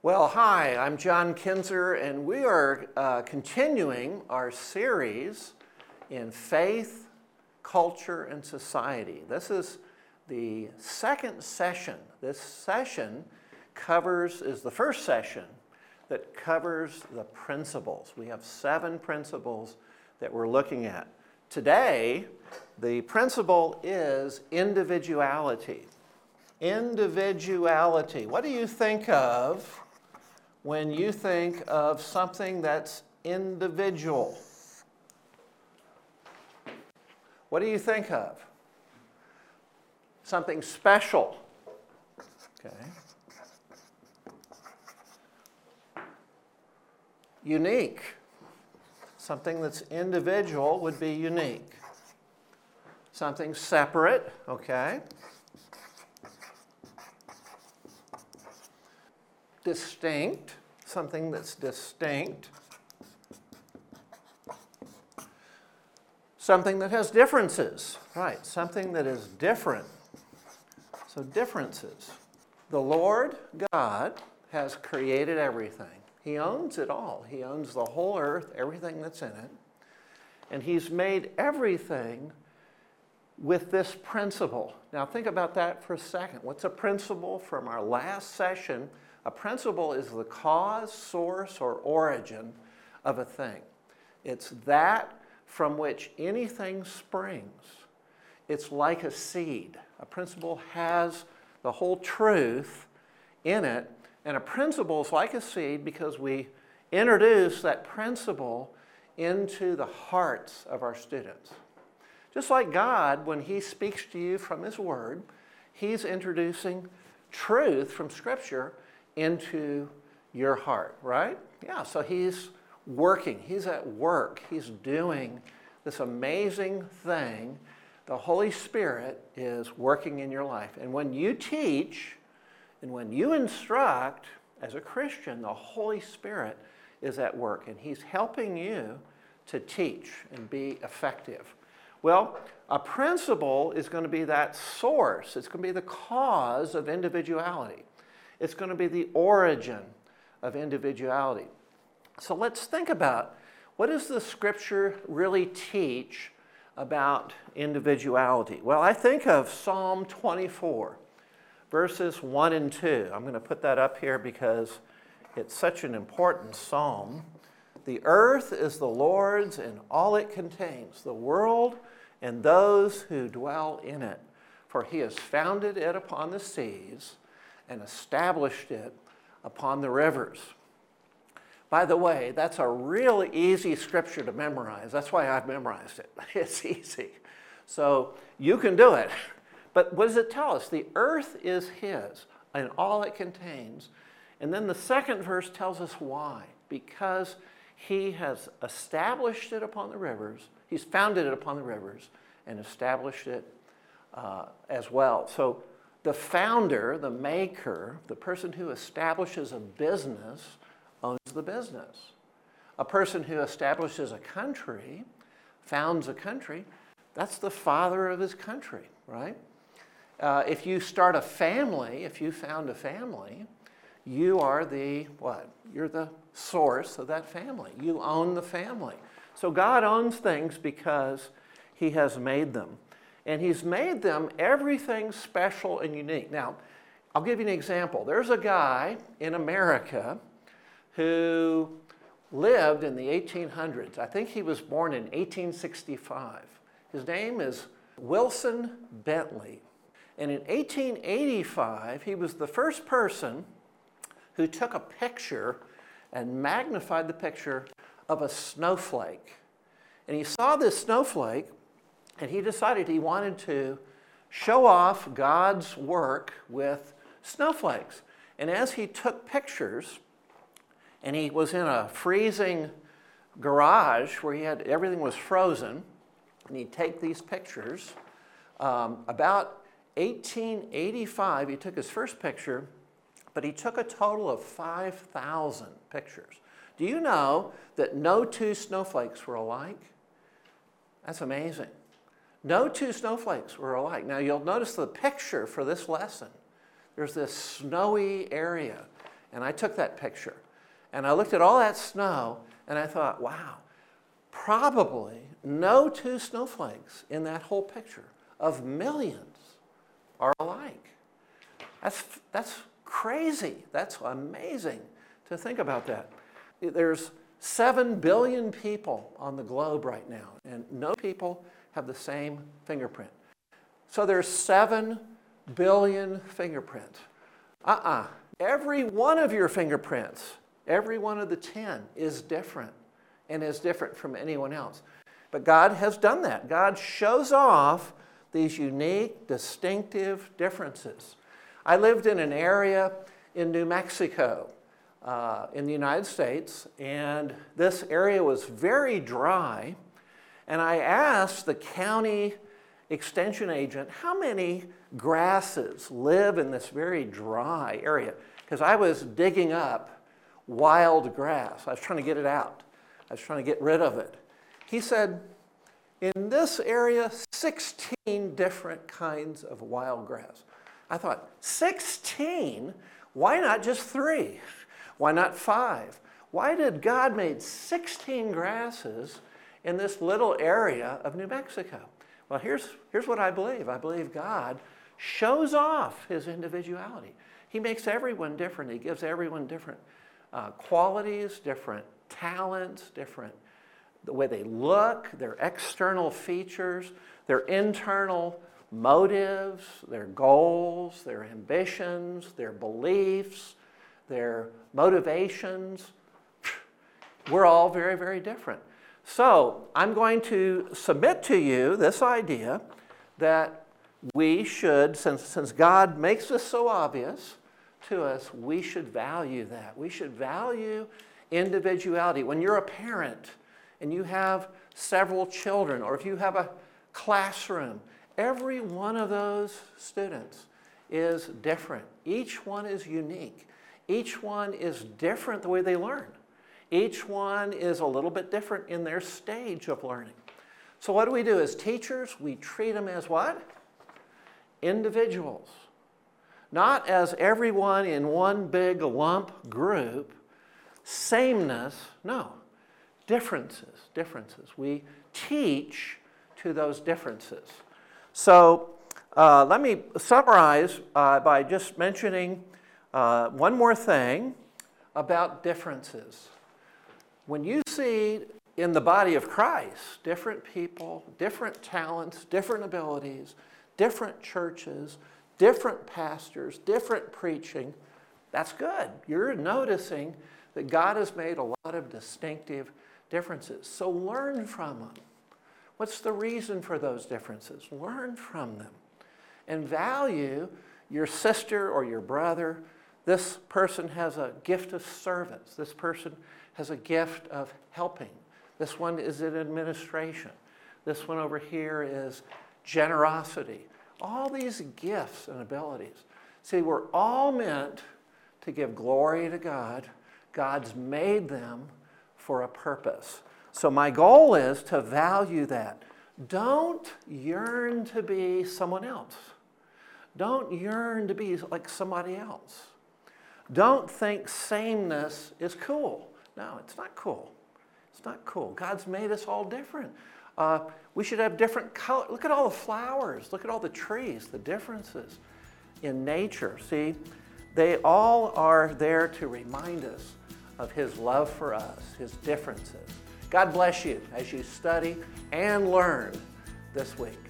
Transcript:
Well, hi, I'm John Kinzer, and we are uh, continuing our series in faith, culture, and society. This is the second session. This session covers, is the first session that covers the principles. We have seven principles that we're looking at. Today, the principle is individuality. Individuality. What do you think of when you think of something that's individual? What do you think of? Something special. Okay. Unique. Something that's individual would be unique. Something separate, okay? Distinct, something that's distinct. Something that has differences, right? Something that is different. So, differences. The Lord God has created everything. He owns it all. He owns the whole earth, everything that's in it. And He's made everything with this principle. Now, think about that for a second. What's a principle from our last session? A principle is the cause, source, or origin of a thing. It's that from which anything springs. It's like a seed. A principle has the whole truth in it and a principle is like a seed because we introduce that principle into the hearts of our students. Just like God, when He speaks to you from His Word, He's introducing truth from Scripture into your heart, right? Yeah, so He's working, He's at work, He's doing this amazing thing. The Holy Spirit is working in your life. And when you teach, and when you instruct as a Christian, the Holy Spirit is at work and He's helping you to teach and be effective. Well, a principle is going to be that source, it's going to be the cause of individuality, it's going to be the origin of individuality. So let's think about what does the scripture really teach about individuality? Well, I think of Psalm 24 verses 1 and 2. I'm going to put that up here because it's such an important psalm. The earth is the Lord's and all it contains, the world and those who dwell in it. For he has founded it upon the seas and established it upon the rivers. By the way, that's a really easy scripture to memorize. That's why I've memorized it. It's easy. So you can do it. But what does it tell us? The earth is His and all it contains. And then the second verse tells us why. Because He has established it upon the rivers, He's founded it upon the rivers and established it uh, as well. So the founder, the maker, the person who establishes a business owns the business. A person who establishes a country, founds a country, that's the father of his country, right? Uh, if you start a family, if you found a family, you are the what? You're the source of that family. You own the family. So God owns things because He has made them. And He's made them everything special and unique. Now, I'll give you an example. There's a guy in America who lived in the 1800s. I think he was born in 1865. His name is Wilson Bentley. And in 1885, he was the first person who took a picture and magnified the picture of a snowflake. And he saw this snowflake and he decided he wanted to show off God's work with snowflakes. And as he took pictures, and he was in a freezing garage where he had everything was frozen, and he'd take these pictures. Um, about 1885, he took his first picture, but he took a total of 5,000 pictures. Do you know that no two snowflakes were alike? That's amazing. No two snowflakes were alike. Now, you'll notice the picture for this lesson. There's this snowy area, And I took that picture. And I looked at all that snow and I thought, wow, probably no two snowflakes in that whole picture of millions are alike. That's, that's crazy. That's amazing to think about that. There's 7 billion people on the globe right now, and no people have the same fingerprint. So there's 7 billion fingerprints. Uh uh-uh. uh Every one of your fingerprints, every one of the 10 is different and is different from anyone else. But God has done that. God shows off these unique, distinctive differences. I lived in an area in New Mexico uh, in the United States, and this area was very dry. And I asked the county extension agent how many grasses live in this very dry area, because I was digging up wild grass. I was trying to get it out, I was trying to get rid of it. He said, in this area, 16 different kinds of wild grass. I thought, 16? Why not just three? Why not five? Why did God make 16 grasses in this little area of New Mexico? Well, here's, here's what I believe I believe God shows off his individuality. He makes everyone different, he gives everyone different uh, qualities, different talents, different the way they look, their external features, their internal motives, their goals, their ambitions, their beliefs, their motivations. We're all very, very different. So I'm going to submit to you this idea that we should, since, since God makes this so obvious to us, we should value that. We should value individuality. When you're a parent and you have several children, or if you have a classroom, every one of those students is different. Each one is unique. Each one is different the way they learn. Each one is a little bit different in their stage of learning. So, what do we do as teachers? We treat them as what? Individuals. Not as everyone in one big lump group. Sameness, no. Differences, differences. We teach to those differences. So, uh, let me summarize uh, by just mentioning uh, one more thing about differences. When you see in the body of Christ different people, different talents, different abilities, different churches, different pastors, different preaching, that's good. You're noticing that God has made a lot of distinctive differences. So learn from them. What's the reason for those differences? Learn from them and value your sister or your brother this person has a gift of service. This person has a gift of helping. This one is in administration. This one over here is generosity. All these gifts and abilities. See, we're all meant to give glory to God. God's made them for a purpose. So, my goal is to value that. Don't yearn to be someone else. Don't yearn to be like somebody else. Don't think sameness is cool. No, it's not cool. It's not cool. God's made us all different. Uh, we should have different colors. Look at all the flowers. Look at all the trees, the differences in nature. See, they all are there to remind us of His love for us, His differences. God bless you as you study and learn this week.